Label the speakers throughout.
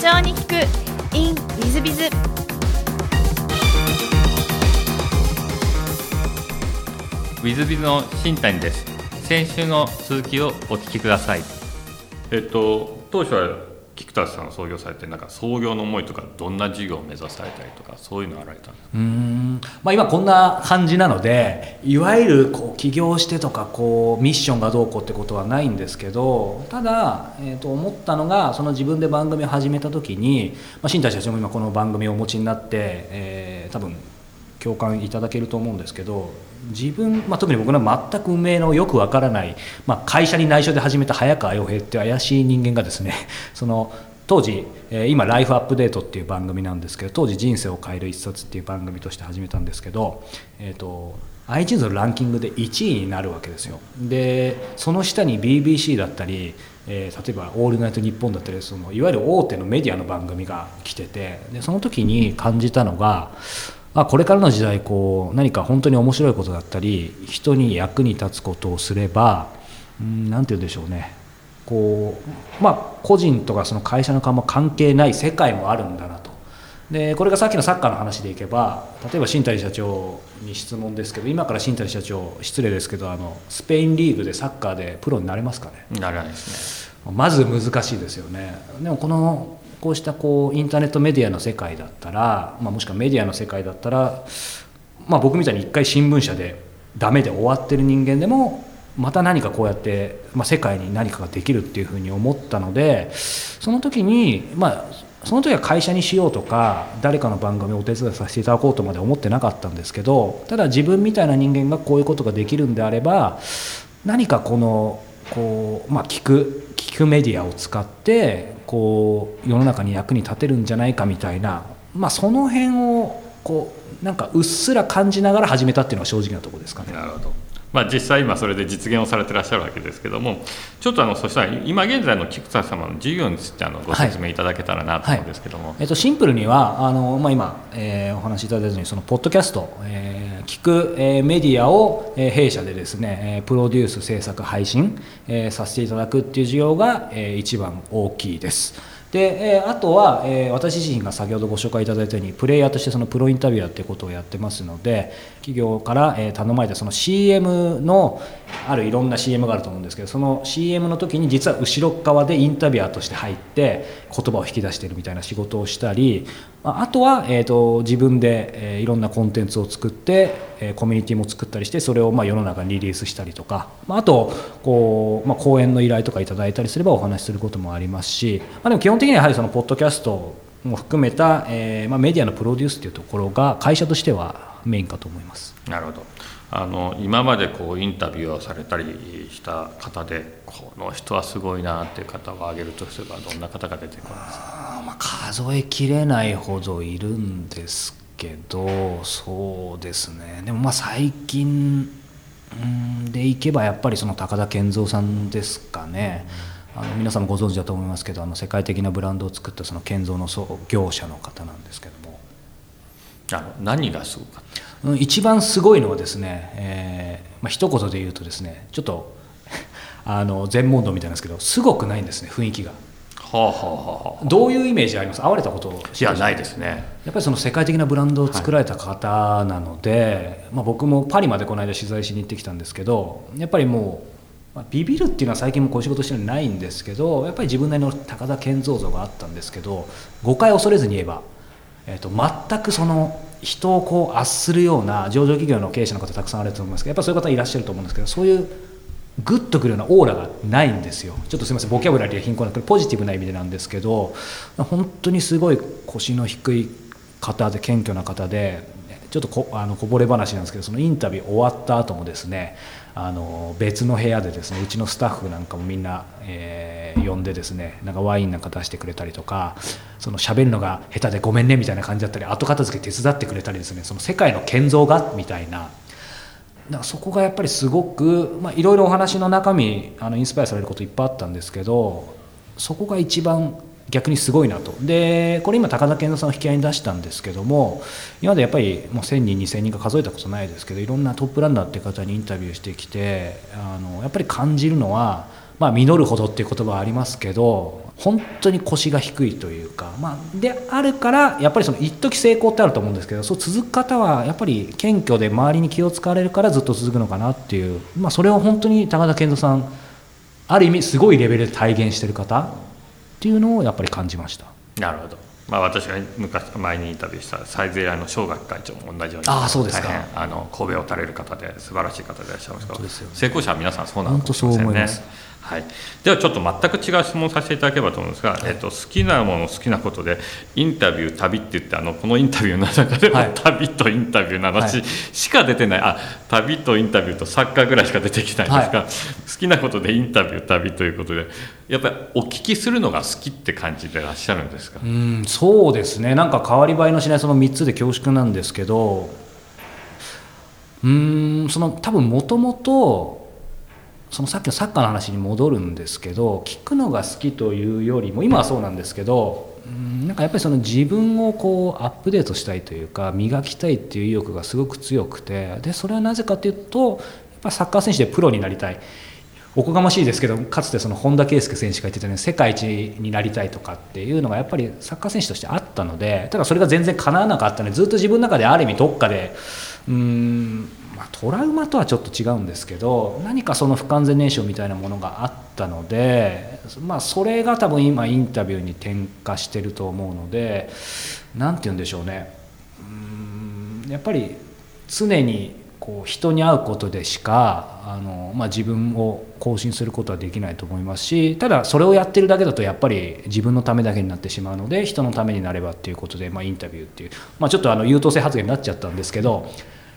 Speaker 1: 長に聞く in ウィズビズ。
Speaker 2: ウィズビズの新谷です。先週の続きをお聞きください。えっと当初は菊田さん創業されてなんか創業の思いとかどんな事業を目指されたりとかそういうのあられたんですか？
Speaker 3: うん。まあ、今こんな感じなのでいわゆるこう起業してとかこうミッションがどうこうってことはないんですけどただ、えー、と思ったのがその自分で番組を始めた時に、まあ、新谷社長も今この番組をお持ちになって、えー多分共感いただけると思うんですけど自分、まあ、特に僕の全く運命のよくわからない、まあ、会社に内緒で始めた早川洋平っていう怪しい人間がですね その当時、え今「ライフアップデート」っていう番組なんですけど当時「人生を変える一冊」っていう番組として始めたんですけど、えー、と iTunes のランキングで1位になるわけですよ。でその下に BBC だったり、えー例えば「オールナイトニッポン」だったりそのいわゆる大手のメディアの番組が来ててでその時に感じたのがあこれからの時代こう何か本当に面白いことだったり人に役に立つことをすればうんなんて言うんでしょうね。こうまあ個人とかその会社の顔も関係ない世界もあるんだなと。でこれがさっきのサッカーの話でいけば例えば新谷社長に質問ですけど今から新谷社長失礼ですけどあのスペインリーグでサッカーでプロになれますかね？
Speaker 2: ならないです
Speaker 3: まず難しいですよね。でもこのこうしたこうインターネットメディアの世界だったら、まあ、もしくはメディアの世界だったら、まあ、僕みたいに一回新聞社でダメで終わってる人間でもまた何かこうやって、まあ、世界に何かができるっていうふうに思ったのでその時にまあその時は会社にしようとか誰かの番組をお手伝いさせていただこうとまで思ってなかったんですけどただ自分みたいな人間がこういうことができるんであれば何かこのこう、まあ、聞く聞くメディアを使ってこう世の中に役に立てるんじゃないかみたいな、まあ、その辺をこうなんかうっすら感じながら始めたっていうのが正直なところですかね。
Speaker 2: なるほどまあ、実際今それで実現をされてらっしゃるわけですけどもちょっとあのそしたら今現在の菊田様の事業についてあのご説明いただけたらなと思うんですけども、
Speaker 3: えっと、シンプルにはあの、まあ、今、えーお話しいただいたようにそのポッドキャスト、えー聞く、えーメディアを、えー弊社でですね、えープロデュース制作配信、えーさせていただくっていう事業が、えー一番大きいです。で、えーあとは、えー私自身が先ほどご紹介いただいたようにプレイヤーとしてそのプロインタビュアーっていうことをやってますので企業から、えー頼まれたその CM のあるいろんな CM があると思うんですけどその CM の時に実は後ろ側でインタビュアーとして入って言葉を引き出してるみたいな仕事をしたりああとは、えー、と自分で、えーいろんなコンテンツを作って、えーコミュニティも作ったりしてそれをまあ世の中にリリースしたりとか、まあ、あとこう、まあ、講演の依頼とかいただいたりすればお話しすることもありますし、まあ、でも基本的にはやはりそのポッドキャストも含めた、えーまあ、メディアのプロデュースというところが会社としてはメインかと思います。
Speaker 2: なるほどあの今までこうインタビューをされたりした方でこの人はすごいなっていう方を挙げるとすればどんな方が出てこますか？
Speaker 3: まあ数えきれないほどいるんですけどそうですね。でもまあ最近うんでいけばやっぱりその高田健三さんですかね。あの皆さんもご存知だと思いますけどあの世界的なブランドを作ったその健三の創業者の方なんですけども。
Speaker 2: あの何がすごかった？
Speaker 3: うん一番すごいのはですね、えーまあ一言で言うとですねちょっと あの全問答みたいなんですけどすごくないんですね雰囲気が。
Speaker 2: はあはあはあはあ。
Speaker 3: どういうイメージあります？会われたこと
Speaker 2: いやないですね。
Speaker 3: やっぱりその世界的なブランドを作られた方なので、まあ、僕もパリまでこの間取材しに行ってきたんですけどやっぱりもう、まあ、ビビるっていうのは最近もこういう仕事してるのにないんですけどやっぱり自分なりの高田健三像があったんですけど誤解を恐れずに言えば、えー、と全くその人をこう圧するような上場企業の経営者の方たくさんあると思いますけどやっぱそういう方いらっしゃると思うんですけどそういうグッとくるようなオーラがないんですよ。ちょっとすみませんボキャブラリーが貧困なこれポジティブな意味でなんですけど本当にすごい腰の低い方で謙虚な方でちょっとこあのこぼれ話なんですけどそのインタビュー終わった後もですねあの別の部屋でですねうちのスタッフなんかもみんな、えー呼んでですねなんかワインなんか出してくれたりとかその喋るのが下手でごめんねみたいな感じだったり後片付け手伝ってくれたりですねその世界の建造がみたいな。だからそこがやっぱりすごくいろいろお話の中身あのインスパイアされることいっぱいあったんですけどそこが一番逆にすごいなと。でこれ今高田健三さんを引き合いに出したんですけども今までやっぱりもう1000人2000人か数えたことないですけどいろんなトップランナーって方にインタビューしてきてあのやっぱり感じるのはまあ、実るほどっていう言葉はありますけど本当に腰が低いというか、まあ、であるからやっぱりその一時成功ってあると思うんですけどそう続く方はやっぱり謙虚で周りに気を使われるからずっと続くのかなっていう、まあ、それを本当に高田健三さんある意味すごいレベルで体現してる方っていうのをやっぱり感じました。
Speaker 2: なるほど。まあ、私が昔前にインタビューしたサイゼリヤの小学会長も同じように。
Speaker 3: あそうですか。
Speaker 2: あの神戸を垂れる方で素晴らしい方でいらっしゃいますけど、
Speaker 3: ね、
Speaker 2: 成功者は皆さんそうなんです。ね。はい、ではちょっと全く違う質問させていただければと思うんですが、はい、えっと、好きなもの好きなことでインタビュー旅って言ってあのこのインタビューの中でも、はい、旅とインタビューの話しか出てない、あ旅とインタビューとサッカーぐらいしか出てきないんですが、好きなことでインタビュー旅ということでやっぱりお聞きするのが好きって感じでいらっしゃるんですか？
Speaker 3: うんそうですね。なんか変わり映えのしないその3つで恐縮なんですけどうんその多分もともとそのさっきのサッカーの話に戻るんですけど聞くのが好きというよりも今はそうなんですけどなんかやっぱりその自分をこうアップデートしたいというか磨きたいっていう意欲がすごく強くてでそれはなぜかというとやっぱサッカー選手でプロになりたい。おこがましいですけどかつてその本田圭佑選手が言ってたように世界一になりたいとかっていうのがやっぱりサッカー選手としてあったのでただそれが全然叶わなかったのでずっと自分の中である意味どっかでうんまあ、トラウマとはちょっと違うんですけど何かその不完全燃焼みたいなものがあったので、まあ、それが多分今インタビューに転化してると思うので何て言うんでしょうね。うんやっぱり常にこう人に会うことでしかあの、まあ、自分を更新することはできないと思いますしただそれをやってるだけだとやっぱり自分のためだけになってしまうので人のためになればっていうことで、まあ、インタビューっていう、まあ、ちょっとあの優等生発言になっちゃったんですけど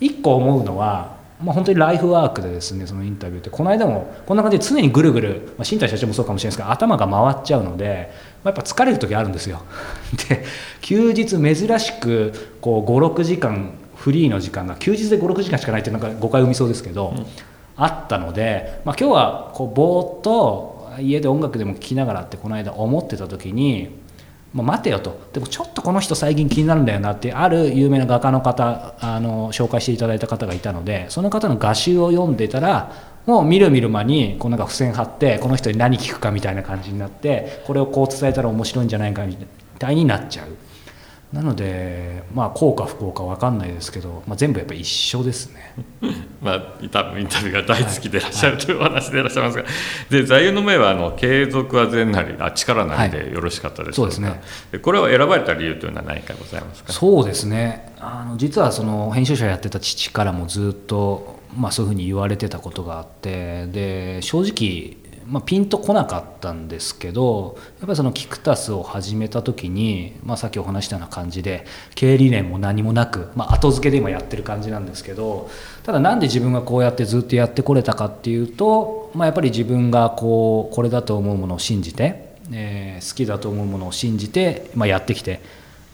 Speaker 3: 一個思うのは、まあ、本当にライフワークでですねそのインタビューってこの間もこんな感じで常にぐるぐる、まあ、新谷社長もそうかもしれないですけど頭が回っちゃうので、まあ、やっぱ疲れる時あるんですよ。で休日珍しく56時間フリーの時間が休日で56時間しかないってなんか誤解を生みそうですけど、うん、あったので、まあ、今日はこうぼーっと家で音楽でも聴きながらってこの間思ってた時にまあ、待てよとでもちょっとこの人最近気になるんだよなってある有名な画家の方あの紹介していただいた方がいたのでその方の画集を読んでたらもう見る見る間にこうなんか付箋貼ってこの人に何聞くかみたいな感じになってこれをこう伝えたら面白いんじゃないかみたいになっちゃう。なのでまあ効果不効果分かんないですけど、まあ、全部やっぱり一緒ですね。
Speaker 2: まあ多分インタビューが大好きでいらっしゃる、はい、というお話でいらっしゃいますが、で座右の銘はあの継続は善なりあ力なりでよろしかったです、はい、
Speaker 3: そうですね。
Speaker 2: これを選ばれた理由というのは何かございますか？
Speaker 3: そうですね。あの実はその編集者やってた父からもずっとまあそういうふうに言われてたことがあってで正直まあ、ピンとこなかったんですけどやっぱりそのキクタスを始めた時に、まあ、さっきお話したような感じで経営理念も何もなく、まあ、後付けで今やってる感じなんですけどただなんで自分がこうやってずっとやってこれたかっていうと、まあ、やっぱり自分がこうこれだと思うものを信じて、えー、好きだと思うものを信じて、まあ、やってきて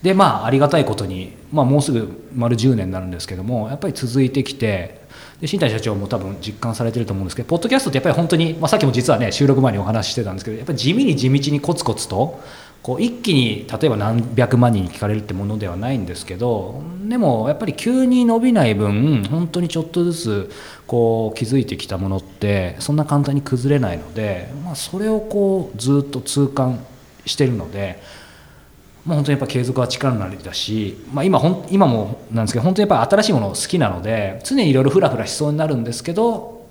Speaker 3: でまあありがたいことに、まあ、もうすぐ丸10年になるんですけどもやっぱり続いてきてで新谷社長も多分実感されてると思うんですけどポッドキャストってやっぱり本当に、まあ、さっきも実はね収録前にお話ししてたんですけどやっぱり地味に地道にコツコツとこう一気に例えば何百万人に聞かれるってものではないんですけどでもやっぱり急に伸びない分本当にちょっとずつこう気づいてきたものってそんな簡単に崩れないので、まあ、それをこうずっと痛感してるので。まあ、本当にやっぱ継続は力なりだし、まあ、今ほん今もなんですけど本当にやっぱ新しいもの好きなので常にいろいろフラフラしそうになるんですけど、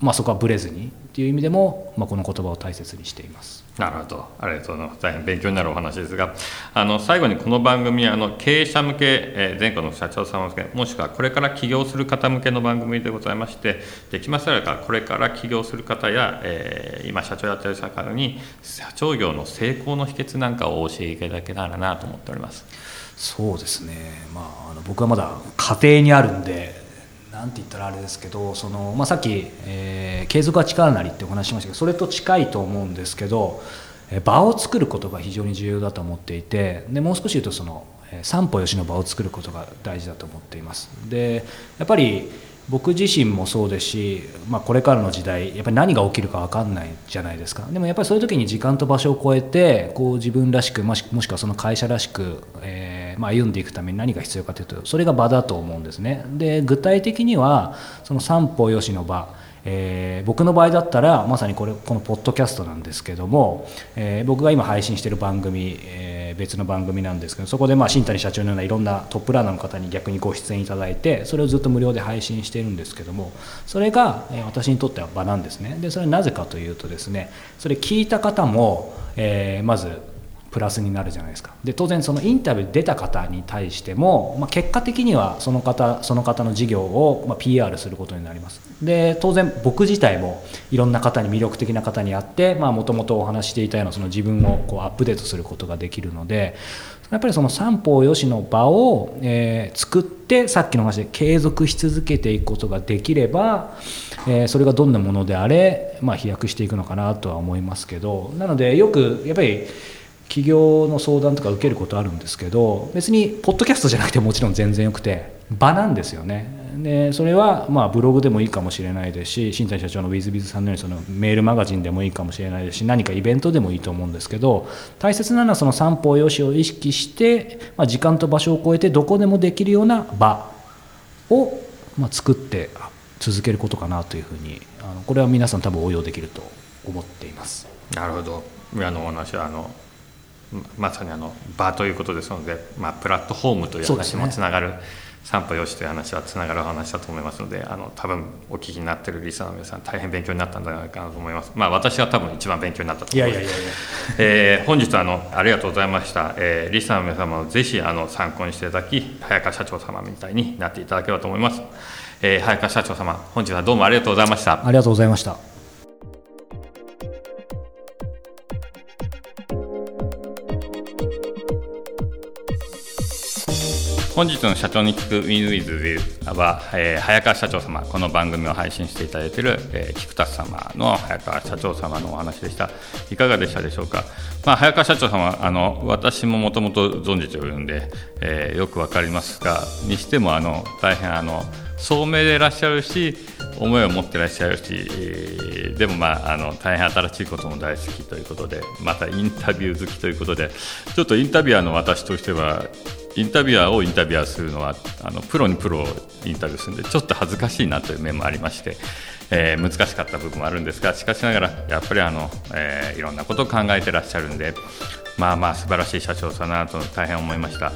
Speaker 3: まあ、そこはブレずにっていう意味でも、まあ、この言葉を大切にしています。
Speaker 2: なるほど。ありがとう。ございます大変勉強になるお話ですがあの最後にこの番組あの経営者向け、えー、全国の社長様向けもしくはこれから起業する方向けの番組でございましてできましたらこれから起業する方や、えー、今社長やってる方に社長業の成功の秘訣なんかをお教えいただけたらなと思っております。
Speaker 3: そうですね、まあ、あの僕はまだ家庭にあるんでなんて言ったらあれですけどその、まあ、さっき、えー、継続は力なりってお話しましたけどそれと近いと思うんですけど場を作ることが非常に重要だと思っていてでもう少し言うとその三歩よしの場を作ることが大事だと思っています。でやっぱり僕自身もそうですし、まあ、これからの時代やっぱり何が起きるか分かんないじゃないですか。でもやっぱりそういう時に時間と場所を超えてこう自分らしくもしもしくはその会社らしく、えまあ、歩んでいくために何が必要かというとそれが場だと思うんですね。で具体的にはその三方よしの場。えー、僕の場合だったらまさにこれこのポッドキャストなんですけども、えー、僕が今配信している番組、えー、別の番組なんですけどそこでまあ新谷社長のようないろんなトップランナーの方に逆にご出演いただいてそれをずっと無料で配信しているんですけどもそれが、え私にとっては場なんですね。でそれはなぜかというとですねそれ聞いた方も、えまずプラスになるじゃないですか。で当然そのインタビュー出た方に対しても、まあ、結果的にはその方その方の事業を、ま、PR することになります。で当然僕自体もいろんな方に魅力的な方に会ってもともとお話していたようなその自分をこうアップデートすることができるのでやっぱりその三方よしの場を、えー、作ってさっきの話で継続し続けていくことができれば、えー、それがどんなものであれ、まあ、飛躍していくのかなとは思いますけどなのでよくやっぱり企業の相談とか受けることあるんですけど別にポッドキャストじゃなくてもちろん全然よくて場なんですよねでそれはまあブログでもいいかもしれないですし新谷社長の WithBiz さんのようにそのメールマガジンでもいいかもしれないですし何かイベントでもいいと思うんですけど大切なのはその三方よしを意識して、まあ、時間と場所を超えてどこでもできるような場を、まあ、作って続けることかなというふうにあのこれは皆さん多分応用できると思っています。
Speaker 2: なるほど今のお話はあのまさにあの場ということですので、まあ、プラットフォームという話もつながる、散歩よしという話はつながる話だと思いますのであの多分お聞きになっているリスナーの皆さん大変勉強になったんじゃないかなと思います。まあ私は多分一番勉強になったと思います。えー、本日はあのありがとうございました、えー、リスナーの皆様もぜひあの参考にしていただき早川社長様みたいになっていただければと思います、えー、早川社長様本日はどうもありがとうございました。
Speaker 3: ありがとうございました
Speaker 2: 本日の社長に聞くウィズウィズでは、えー、早川社長様この番組を配信していただいている、えー、菊田様の早川社長様のお話でした。いかがでしたでしょうか、まあ、早川社長様あの私ももともと存じておるんで、えー、よくわかりますがにしてもあの大変あの聡明でいらっしゃるし思いを持ってらっしゃるし、でも、まあ、あの大変新しいことも大好きということでまたインタビュー好きということでちょっとインタビュアーの私としてはインタビュアーをインタビュアーするのはあのプロにプロをインタビューするんでちょっと恥ずかしいなという面もありまして、えー、難しかった部分もあるんですがしかしながらやっぱりあの、えー、いろんなことを考えてらっしゃるんでまあまあ素晴らしい社長さんだなと大変思いました。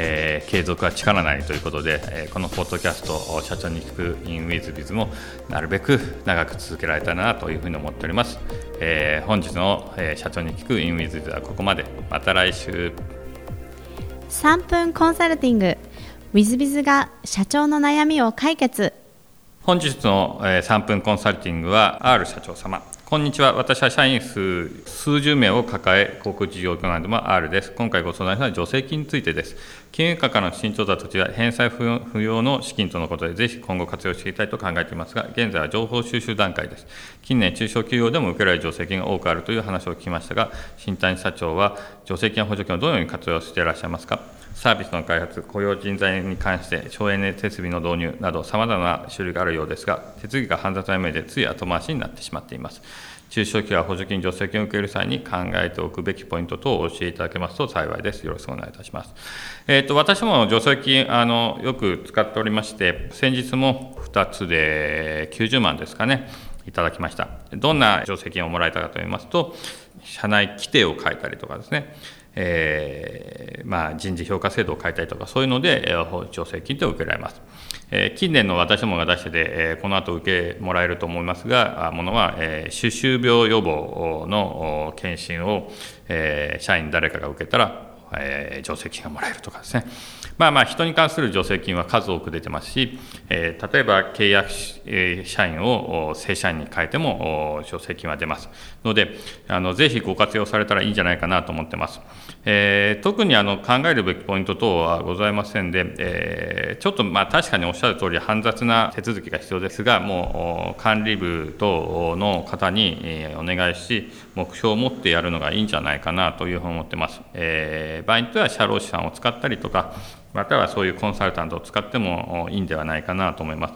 Speaker 2: えー、継続は力なりということで、えー、このポッドキャスト社長に聞くインウィズビズもなるべく長く続けられたらなというふうに思っております、えー、本日の、え社長に聞くインウィズビズはここまでまた来週
Speaker 1: 3分コンサルティング WithBiz が社長の悩みを解決
Speaker 2: 本日の3分コンサルティングは R 社長様こんにちは。私は社員数数十名を抱え、航空事業業内でも R です。今回ご相談したのは助成金についてです。金融価からの新調査とは返済不要の資金とのことで、ぜひ今後活用していきたいと考えていますが、現在は情報収集段階です。近年、中小企業でも受けられる助成金が多くあるという話を聞きましたが、新谷社長は助成金や補助金をどのように活用していらっしゃいますか？サービスの開発、雇用人材に関して省エネ設備の導入など、さまざまな種類があるようですが、手続きが煩雑なイメージで、つい後回しになってしまっています。中小企業は補助金、助成金を受ける際に考えておくべきポイント等を教えていただけますと幸いです。よろしくお願いいたします。えーと、私も助成金あのよく使っておりまして、先日も2つで90万ですかね、いただきました。どんな助成金をもらえたかといいますと、社内規定を書いたりとかですね、えー、まあ、人事評価制度を変えたりとか、そういうので、調整金って受けられます。え近年の私どもが出してて、えこの後受けもらえると思いますが、ものは、え歯周病予防の検診を、え社員誰かが受けたら、え助成金がもらえるとかですね。まあまあ、人に関する助成金は数多く出てますし、え例えば契約社員を正社員に変えても助成金は出ますので、あのぜひご活用されたらいいんじゃないかなと思ってます。えー、特にあの考えるべきポイント等はございませんで、えー、ちょっとまあ確かにおっしゃる通り、煩雑な手続きが必要ですが、もう管理部等の方にお願いし、目標を持ってやるのがいいんじゃないかなというふうに思ってます。えー、場合によっては社労士さんを使ったりとか、またはそういうコンサルタントを使ってもいいんではないかなと思います。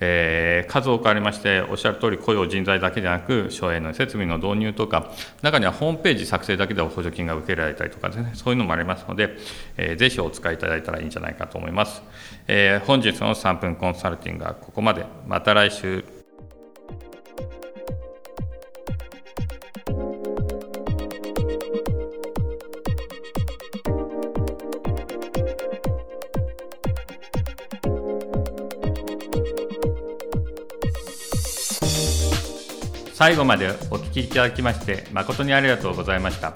Speaker 2: えー、数多くありまして、おっしゃる通り、雇用人材だけでなく、省エネ設備の導入とか、中にはホームページ作成だけで補助金が受けられたりとかですね、そういうのもありますので、えー、ぜひお使いいただいたらいいんじゃないかと思います。えー、本日の3分コンサルティングはここまで。また来週。最後までお聞きいただきまして誠にありがとうございました。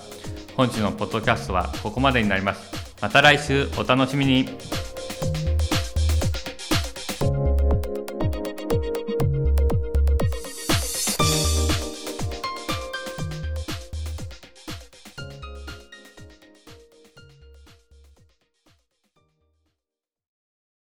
Speaker 2: 本日のポッドキャストはここまでになります。また来週お楽しみに。